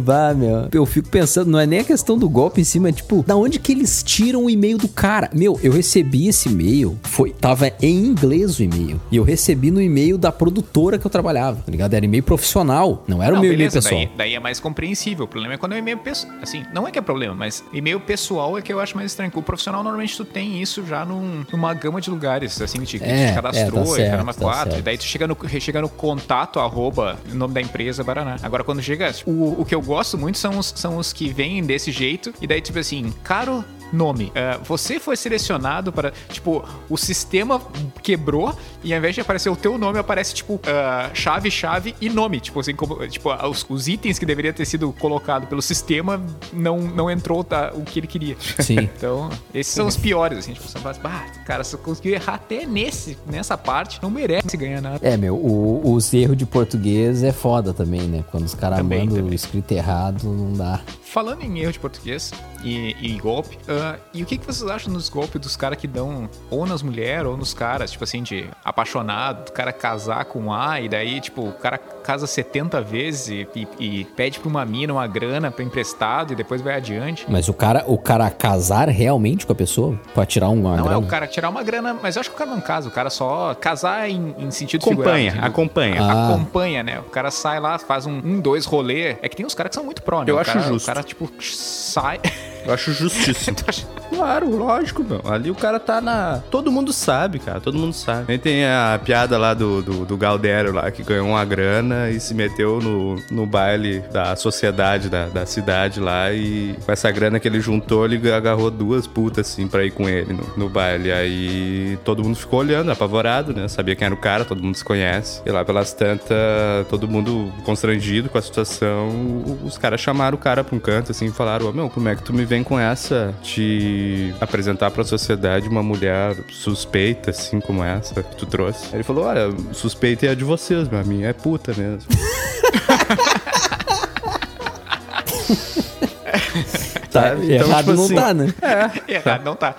Bah, meu. Eu fico pensando, não é nem a questão do golpe em cima, é tipo, da onde que eles tiram o e-mail do cara? Meu, eu recebi esse e-mail, foi, tava em inglês o e-mail. E eu recebi no e-mail da produtora que eu trabalhava, tá ligado? Era e-mail profissional, não era o Não, meu e-mail pessoal. daí, daí é mais compreensível. O problema é quando é e-mail pessoal. Assim, não é que é problema, mas e-mail pessoal é que eu acho mais estranho. O profissional normalmente tu tem isso já num- numa gama de lugares, assim, que É, te cadastrou, é, tá e certo, caramba tá 4. certo. Daí tu chega no, chega no contato, arroba, o nome da empresa, Baraná. Agora, quando chega. O, o que eu gosto muito são os, são os que vêm desse jeito. E daí, tipo assim, caro nome. É, você foi selecionado para, tipo, o sistema quebrou e ao invés de aparecer o teu nome, aparece, tipo, ah, chave, chave e nome. Tipo, assim, como, tipo os, os itens que deveria ter sido colocado pelo sistema não, não entrou tá, o que ele queria. Sim. Então, esses são os piores, assim. Tipo, você fala, bah, cara, se eu conseguiu errar até nesse, nessa parte, não merece ganhar nada. É, meu, o- os erros de português é foda também, né? Quando os caras mandam escrito errado, não dá. Falando em erro de português e, e golpe, ah, e o que, que vocês acham dos golpes dos caras que dão ou nas mulheres ou nos caras, tipo assim, de apaixonado, do cara casar com A e daí, tipo, o cara casa 70 vezes e, e- e pede pra uma mina uma grana pra emprestado e depois vai adiante. Mas o cara, o cara casar realmente com a pessoa? Pra tirar uma Não é grana? o cara tirar uma grana, mas eu acho que o cara não casa, o cara só casar em, em sentido Acompanha, figurado. acompanha. Ah. Acompanha, né? O cara sai lá, faz um, um dois rolê. É que tem uns caras que são muito pró, né? Eu O acho cara- justo. O cara, tipo, sai. Eu acho justíssimo. claro, lógico, meu. Ali o cara tá na. Todo mundo sabe, cara. Todo mundo sabe. Nem tem a piada lá do, do, do Galdério lá, que ganhou uma grana e se meteu no, no baile da sociedade da, da cidade lá. E com essa grana que ele juntou, ele agarrou duas putas, assim, pra ir com ele no, no baile. Aí todo mundo ficou olhando, apavorado, né? Sabia quem era o cara, todo mundo se conhece. E lá pelas tantas, todo mundo constrangido com a situação. Os caras chamaram o cara pra um canto, assim, e falaram: Ô meu, como é que tu me vem com essa de apresentar pra sociedade uma mulher suspeita, assim como essa que tu trouxe? Aí ele falou: Olha, suspeita é a de vocês, meu. A minha é puta mesmo. Tá, Sabe? Então, errado tipo não assim, tá, né? Errado, não tá.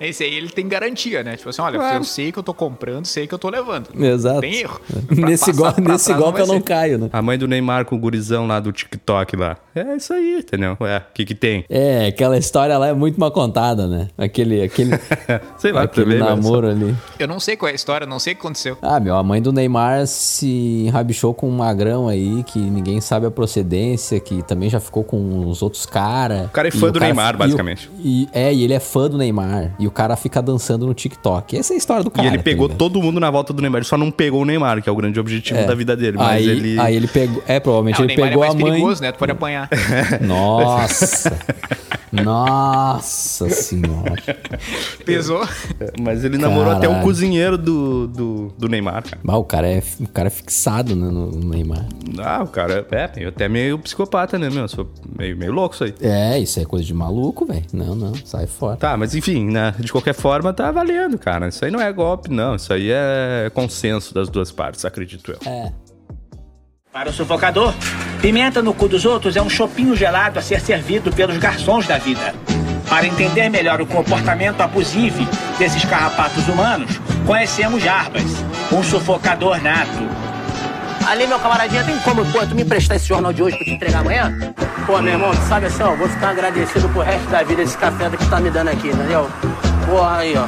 Esse aí ele tem garantia, né? Tipo assim, olha, Claro. eu sei que eu tô comprando, sei que eu tô levando. Exato. Tem erro. Nesse, Pra pra nesse golpe eu não caio, né? A mãe do Neymar com o gurizão lá do TikTok lá. É isso aí, entendeu? Ué, o que que tem? É, aquela história lá é muito mal contada, né? Aquele, aquele, Sei lá, aquele também, mas- namoro ali. Eu não sei qual é a história, não sei o que aconteceu. Ah, meu, a mãe do Neymar se enrabichou com um magrão aí que ninguém sabe a procedência, que também já ficou com os outros caras. O cara é fã do Neymar, basicamente. E, é, e ele é fã do Neymar. E o cara fica dançando no TikTok. Essa é a história do cara. e ele tá pegou ligado? todo mundo na volta do Neymar. Ele só não pegou o Neymar, que é o grande objetivo É. da vida dele. Mas aí, ele. aí ele pegou. É, provavelmente Ah, o ele Neymar é pegou mais a mãe. perigoso, né? Tu pode apanhar. Nossa! Nossa senhora. Pesou. Mas ele namorou até o Caralho. cozinheiro do, do, do Neymar, cara. Mas o cara é, o cara é fixado né, no no Neymar. Ah, o cara é meio- até meio psicopata, né, meu? Sou meio, meio louco isso aí. É, isso é coisa de maluco, velho. Não, não, sai fora. Tá, mas enfim, né? De qualquer forma, tá valendo, cara. Isso aí não é golpe, não. Isso aí é consenso das duas partes, acredito eu. É. Para o sufocador, pimenta no cu dos outros é um chopinho gelado a ser servido pelos garçons da vida. Para entender melhor o comportamento abusivo desses carrapatos humanos, conhecemos Jarbas, um sufocador nato. Ali, meu camaradinha, tem como, pô, tu me emprestar esse jornal de hoje pra te entregar amanhã? Pô, meu irmão, tu sabe assim, ó, vou ficar agradecido pro resto da vida esse café que tu tá me dando aqui, entendeu? Porra, aí, ó.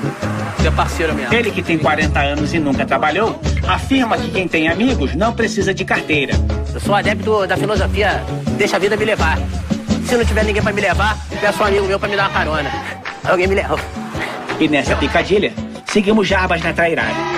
Você é parceiro mesmo. Ele que tem 40 anos e nunca trabalhou, afirma que quem tem amigos não precisa de carteira. Eu sou adepto da filosofia, deixa a vida me levar. Se não tiver ninguém pra me levar, peço um amigo meu pra me dar uma carona. Aí Alguém me leva. E nessa picadilha, seguimos Jarbas na trairagem.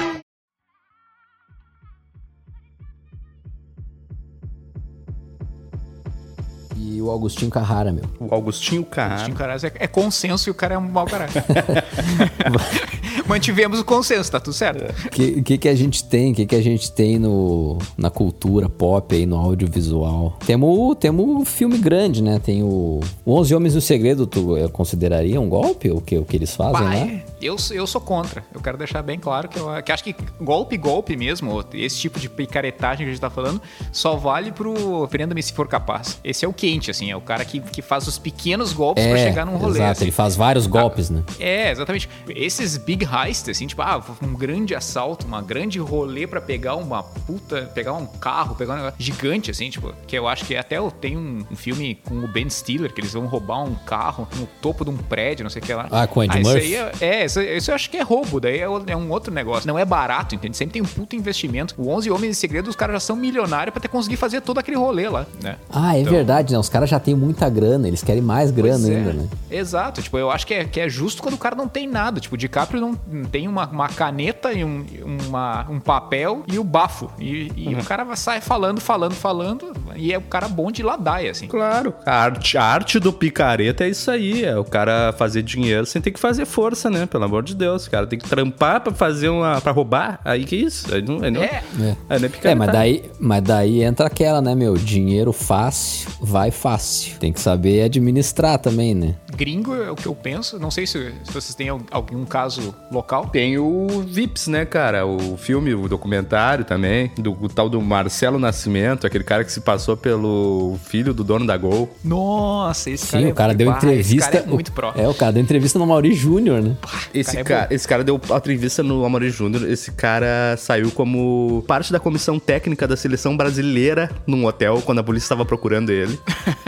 O Augustinho Carrara, meu. O Augustinho Carrara. Agostinho Carrasco é, é consenso e o cara é um mau caralho. Mantivemos o consenso, tá tudo certo. O que, que, que a gente tem? O que, que a gente tem no, na cultura pop aí, no audiovisual? Temos temos um filme grande, né? Tem o, o 11 Homens no Segredo, tu consideraria um golpe? O que, o que eles fazem Pá, lá? é, eu, eu sou contra. Eu quero deixar bem claro que eu que acho que golpe, golpe mesmo, esse tipo de picaretagem que a gente tá falando, só vale pro Prenda-me se for capaz. Esse é o quente, assim, é o cara que, que faz os pequenos golpes pra chegar num rolê. exato, assim. ele faz vários golpes, né? É, exatamente. Esses big heists, assim, tipo, ah, um grande assalto, uma grande rolê pra pegar uma puta, pegar um carro, pegar um negócio gigante, assim, tipo, que eu acho que até tenho um, um filme com o Ben Stiller, que eles vão roubar um carro no topo de um prédio, não sei o que lá. Ah, com o Ed isso Murphy? aí é, é, isso, isso eu acho que é roubo, daí é, é um outro negócio. Não é barato, entende? Sempre tem um puto investimento. O 11 Homens de Segredo, os caras já são milionários pra ter conseguir fazer todo aquele rolê lá, né? Ah, é Então- verdade, né? Os caras já têm muita grana, eles querem mais grana Pois é. ainda, né? Exato, tipo, eu acho que é, que é justo quando o cara não tem nada. Tipo, o DiCaprio não tem uma, uma caneta e um, uma- um papel e o bafo. E, e Uhum. o cara sair falando, falando, falando. E é um cara bom de ladaia, assim. Claro. A arte, a arte do picareta é isso aí. É o cara fazer dinheiro sem ter que fazer força, né? Pelo amor de Deus. O cara tem que trampar pra fazer uma. pra roubar. Aí que isso? Aí não, aí não, É. É. aí não é picareta. É, mas daí, mas daí entra aquela, né, meu? Dinheiro fácil, vai fácil. Tem que saber administrar também, né? Gringo é o que eu penso. Não sei se, se vocês têm al- algum caso local. Tem o Vips, né, cara? O filme, o documentário também, do o tal do Marcelo Nascimento, aquele cara que se passou pelo filho do dono da Gol. Nossa, esse cara Sim, é o cara muito- deu entrevista. Esse cara é muito pró. É, o cara deu entrevista no Mauri Júnior, né? Esse cara é cara, esse cara deu a entrevista no Amore Júnior. Esse cara saiu como parte da comissão técnica da seleção brasileira num hotel quando a polícia estava procurando ele.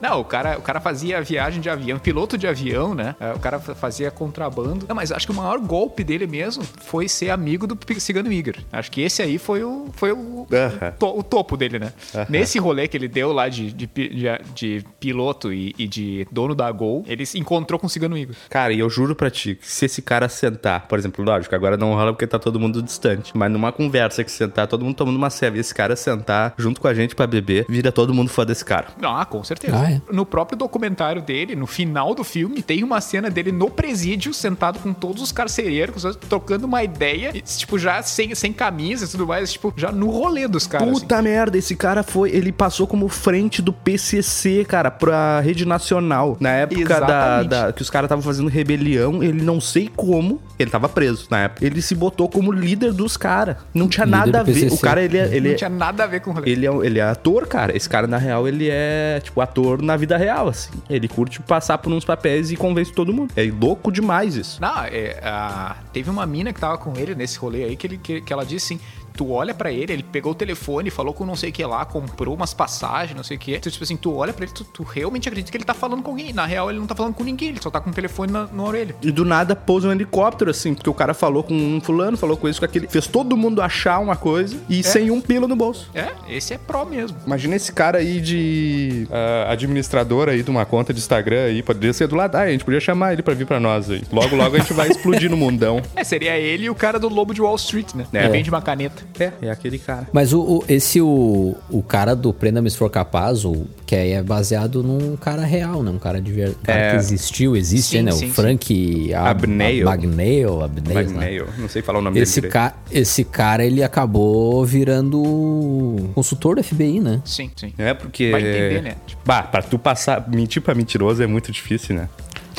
Não, o cara, o cara fazia viagem de avião, piloto de avião, né? É, O cara fa- fazia contrabando. Não, mas acho que o maior golpe dele mesmo foi ser amigo do Cigano Igor. Acho que esse aí foi o, foi o, Aham. o, to- o topo dele, né? Nesse rolê que ele deu lá de, de, de, de piloto e, e de dono da Gol, ele se encontrou com o Cigano Igor. Cara, e eu juro pra ti que se esse cara sentar, por exemplo, lógico, agora não rola porque tá todo mundo distante, mas numa conversa que sentar, todo mundo tomando uma cerveja, esse cara sentar junto com a gente pra beber, vira todo mundo fã desse cara. Ah, com certeza. Ah, é? No próprio documentário dele, no final do filme, tem uma cena dele no presídio, sentado com todos os carcereiros, trocando uma ideia, e, tipo, já sem, sem camisa e tudo mais, tipo, já no rolê dos caras. assim. Puta merda, esse cara foi. Ele passou como frente do PCC, cara, pra rede nacional. Na época da, da- que os caras estavam fazendo rebelião, ele não sei como. Ele tava preso na época. Ele se botou como líder dos caras. Não tinha Líder nada a ver. O cara, ele é. Ele Não é tinha nada a ver com o rolê. ele é, ele é ator, cara. Esse cara, na real, ele é, tipo, ator na vida real, assim. Ele curte passar por uns papéis e convence todo mundo. É louco demais isso. Não, é, a- teve uma mina que tava com ele nesse rolê aí que, ele, que, que ela disse assim: tu olha pra ele, ele pegou o telefone, falou com não sei o que lá, comprou umas passagens, não sei o que. Tu, tipo assim, tu olha pra ele, tu, tu realmente acredita que ele tá falando com alguém. Na real, ele não tá falando com ninguém, ele só tá com o telefone na, na orelha. E do nada pousa um helicóptero, assim, porque o cara falou com um fulano, falou com isso, com aquele. Fez todo mundo achar uma coisa e sem um pelo no bolso. É, esse é pró mesmo. Imagina esse cara aí de ah, administrador aí de uma conta de Instagram aí, poderia ser do lado, ah, a gente podia chamar ele pra vir pra nós aí. Logo, logo a gente vai explodir no mundão. É, seria ele e o cara do Lobo de Wall Street, né? É. Ele vende uma caneta. É, é aquele cara. Mas o, o- esse, o, o cara do Prenda-me se for capaz, o, que aí é baseado num cara real, né? Um cara de É. que existiu, existe, Sim, né? sim, o sim. Frank Ab- Abneio. Abneio, Abneio, né? Magnail, não sei falar o nome Esse, dele. ca esse cara, ele acabou virando consultor do FBI, né? Sim, sim. É porque. Vai entender, né? Tipo- Bah, pra tu passar. Mentir pra mentiroso é muito difícil, né?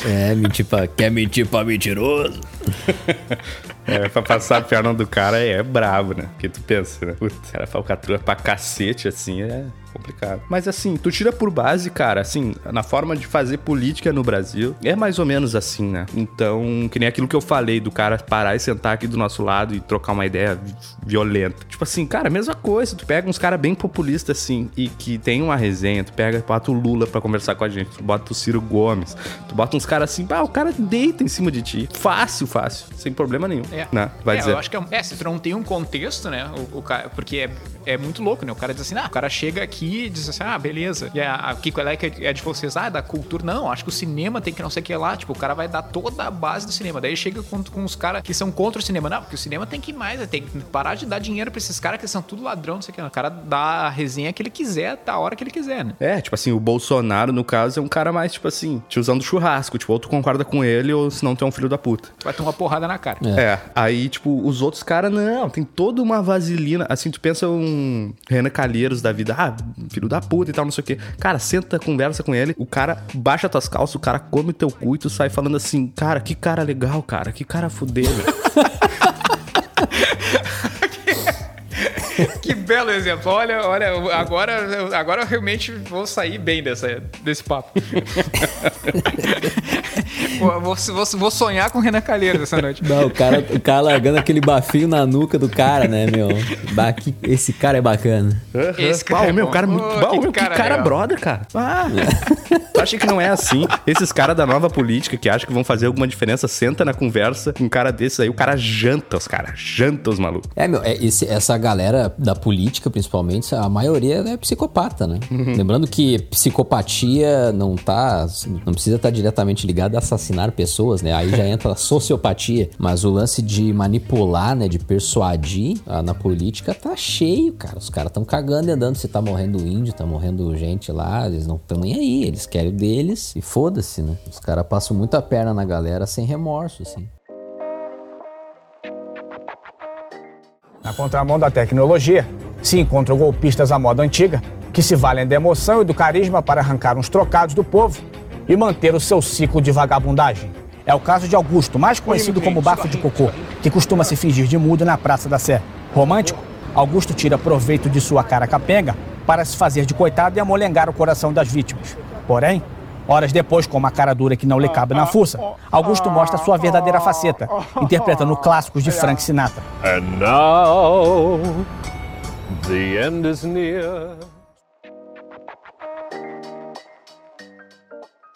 É, mentir pra... Quer mentir pra mentiroso? É, pra passar a perna do cara é brabo, né? Porque tu pensa, né? Putz, cara falcatrua pra cacete, assim, é complicado. Mas assim, tu tira por base, cara, assim, na forma de fazer política no Brasil, é mais ou menos assim, né? Então, que nem aquilo que eu falei do cara parar e sentar aqui do nosso lado e trocar uma ideia vi- violenta. Tipo assim, cara, mesma coisa, tu pega uns caras bem populistas, assim, e que tem uma resenha, tu pega, bota o Lula pra conversar com a gente, tu bota o Ciro Gomes, tu bota uns caras assim, ah, o cara deita em cima de ti. Fácil, fácil, sem problema nenhum. É. Né? Vai é, dizer. eu acho que é, um- é, se tu não tem um contexto, né? O, o cara, porque é, é muito louco, né? O cara diz assim, ah, o cara chega aqui e diz assim, ah, beleza. E a, a Kiko é que é de vocês, ah, da cultura. Não, acho que o cinema tem que não sei o que lá. Tipo, o cara vai dar toda a base do cinema. Daí chega com, com os caras que são contra o cinema. Não, porque o cinema tem que ir mais, né? tem que parar de dar dinheiro pra esses caras que são tudo ladrão, não sei o que. O cara dá a resenha que ele quiser, da hora que ele quiser, né? É, tipo assim, o Bolsonaro, no caso, é um cara mais, tipo assim, te usando churrasco. Tipo, ou tu concorda com ele, ou senão tu é um filho da puta. Tu vai tomar uma porrada na cara. É. aí, tipo, os outros caras, não, tem toda uma vaselina. Assim, tu pensa um Renan Calheiros da vida, ah, filho da puta e tal, não sei o quê. Cara, senta, conversa com ele, o cara baixa tuas calças, o cara come teu cu e tu sai falando assim, cara, que cara legal, cara, que cara fudeiro. Que belo exemplo. Olha, olha, agora, agora eu realmente vou sair bem dessa, desse papo. vou, vou, vou- sonhar com o Renan Calheiros essa noite. Não, o cara, o cara largando aquele bafinho na nuca do cara, né, meu? Esse cara é bacana. Esse cara é o meu bom. cara, muito, Ô, bah, que o meu, que cara cara, legal. brother, cara. Ah, tu acha que não é assim? Esses caras da nova política que acham que vão fazer alguma diferença, senta na conversa com um cara desses aí, o cara janta os caras, janta os malucos. É, meu, é, esse- essa galera da política, principalmente, a maioria é psicopata, né? Lembrando que psicopatia não tá. não precisa estar diretamente ligada assassinar pessoas, né? Aí já entra a sociopatia. Mas o lance de manipular, né? De persuadir ah, na política tá cheio, cara. Os caras estão cagando e andando se tá morrendo índio, tá morrendo gente lá. Eles não estão nem aí. Eles querem o deles e foda-se, né? Os caras passam muita perna na galera sem remorso, assim. Na contramão da tecnologia, se encontram golpistas à moda antiga, que se valem da emoção e do carisma para arrancar uns trocados do povo e manter o seu ciclo de vagabundagem. É o caso de Augusto, mais conhecido como Bafo de Cocô, que costuma se fingir de mudo na Praça da Sé. Romântico, Augusto tira proveito de sua cara capenga para se fazer de coitado e amolengar o coração das vítimas. Porém, horas depois, com uma cara dura que não lhe cabe na fuça, Augusto mostra sua verdadeira faceta, interpretando clássicos de Frank Sinatra. And now the end is near.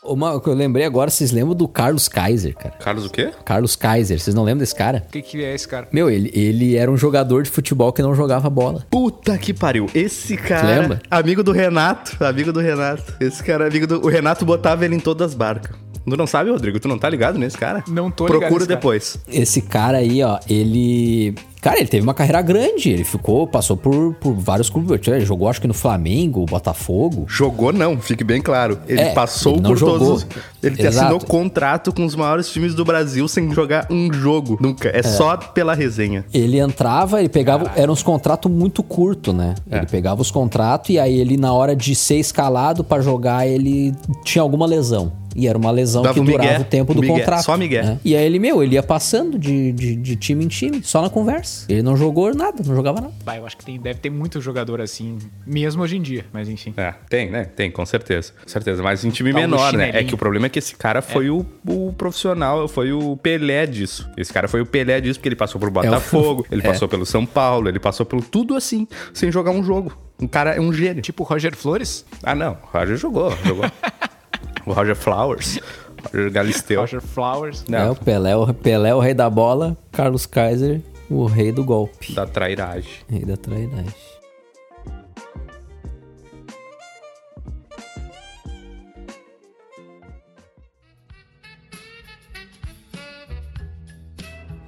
Uma que eu lembrei agora, vocês lembram do Carlos Kaiser, cara? Carlos o quê? Carlos Kaiser, vocês não lembram desse cara? O que, que é esse cara? Meu, ele, ele era um jogador de futebol que não jogava bola. Puta que pariu. Esse cara. Tu lembra? Amigo do Renato. Amigo do Renato. Esse cara é amigo do. O Renato botava ele em todas as barcas. Tu não sabe, Rodrigo? Tu não tá ligado nesse cara? Não tô ligado Procura nesse cara. depois. Esse cara aí, ó, ele. Cara, ele teve uma carreira grande. Ele ficou, passou por, por vários clubes. Ele jogou, acho que no Flamengo, Botafogo. Jogou não, fique bem claro. Ele É, passou ele não por jogou. todos os... Ele Exato. assinou contrato com os maiores times do Brasil sem jogar um jogo. Nunca. É, só pela resenha. Ele entrava, ele pegava. Eram uns contratos muito curtos, né? É. Ele pegava os contratos e aí ele, na hora de ser escalado pra jogar, ele tinha alguma lesão. E era uma lesão Dava que um durava migué, o tempo do migué, contrato. só migué. né? E aí ele, meu, ele ia passando de, de, de time em time, só na conversa. Ele não jogou nada, não jogava nada. Bah, eu acho que tem, deve ter muito jogador assim, mesmo hoje em dia, mas enfim. É, tem, né? Tem, com certeza. Com certeza. Mas em time menor, né? É que o problema é que esse cara foi o, o profissional, foi o Pelé disso. Esse cara foi o Pelé disso porque ele passou por Botafogo, ele É. passou pelo São Paulo, ele passou pelo tudo assim, sem jogar um jogo. Um cara é um gênio. Tipo o Roger Flores? Ah, não. O Roger jogou, jogou. o Roger Flowers. Roger Galisteu. Roger Flowers. É, o Pelé, o Pelé, o rei da bola, Carlos Kaiser, o rei do golpe. Da trairagem. Rei da trairagem.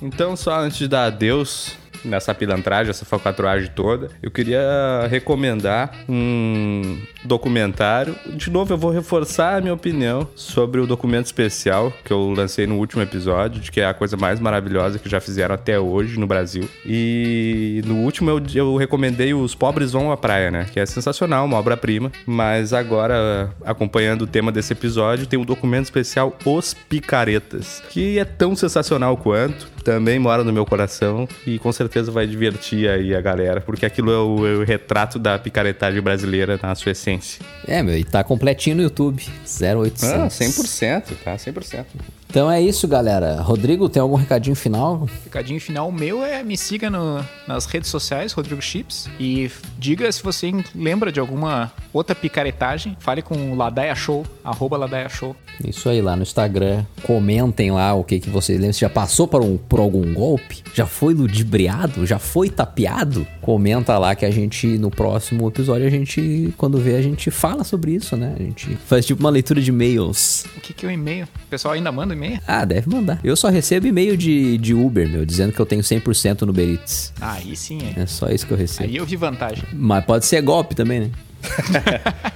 Então, só antes de dar adeus nessa pilantragem, essa falcatruagem toda, eu queria recomendar um documentário. De novo, eu vou reforçar a minha opinião sobre o documento especial que eu lancei no último episódio, de que é a coisa mais maravilhosa que já fizeram até hoje no Brasil. E no último eu, eu recomendei Os Pobres Vão à Praia, né? Que é sensacional, uma obra-prima. Mas agora, acompanhando o tema desse episódio, tem o documento especial Os Picaretas, que é tão sensacional quanto, também mora no meu coração e com certeza vai divertir aí a galera, porque aquilo é o, é o retrato da picaretagem brasileira na sua essência. É, meu, e tá completinho no YouTube. 0800. Ah, 100%, tá? 100%. Então é isso, galera. Rodrigo, tem algum recadinho final? Recadinho final meu é me siga no- nas redes sociais, Rodrigo Chips, e diga se você lembra de alguma outra picaretagem. Fale com o Ladaia Show, arroba Ladaia Show. Isso aí, lá no Instagram. Comentem lá o que, que vocês lembram. Se já passou por, um, por algum golpe? Já foi ludibriado? Já foi tapeado? Comenta lá que a gente, no próximo episódio, a gente, quando vê, a gente fala sobre isso, né? A gente faz tipo uma leitura de e-mails. O que, que é o e-mail? O pessoal ainda manda e-mail? Ah, deve mandar. Eu só recebo e-mail de, de Uber, meu, dizendo que eu tenho 100% no Uber Eats. Ah, aí sim é. É só isso que eu recebo. Aí eu vi vantagem. Mas pode ser golpe também, né?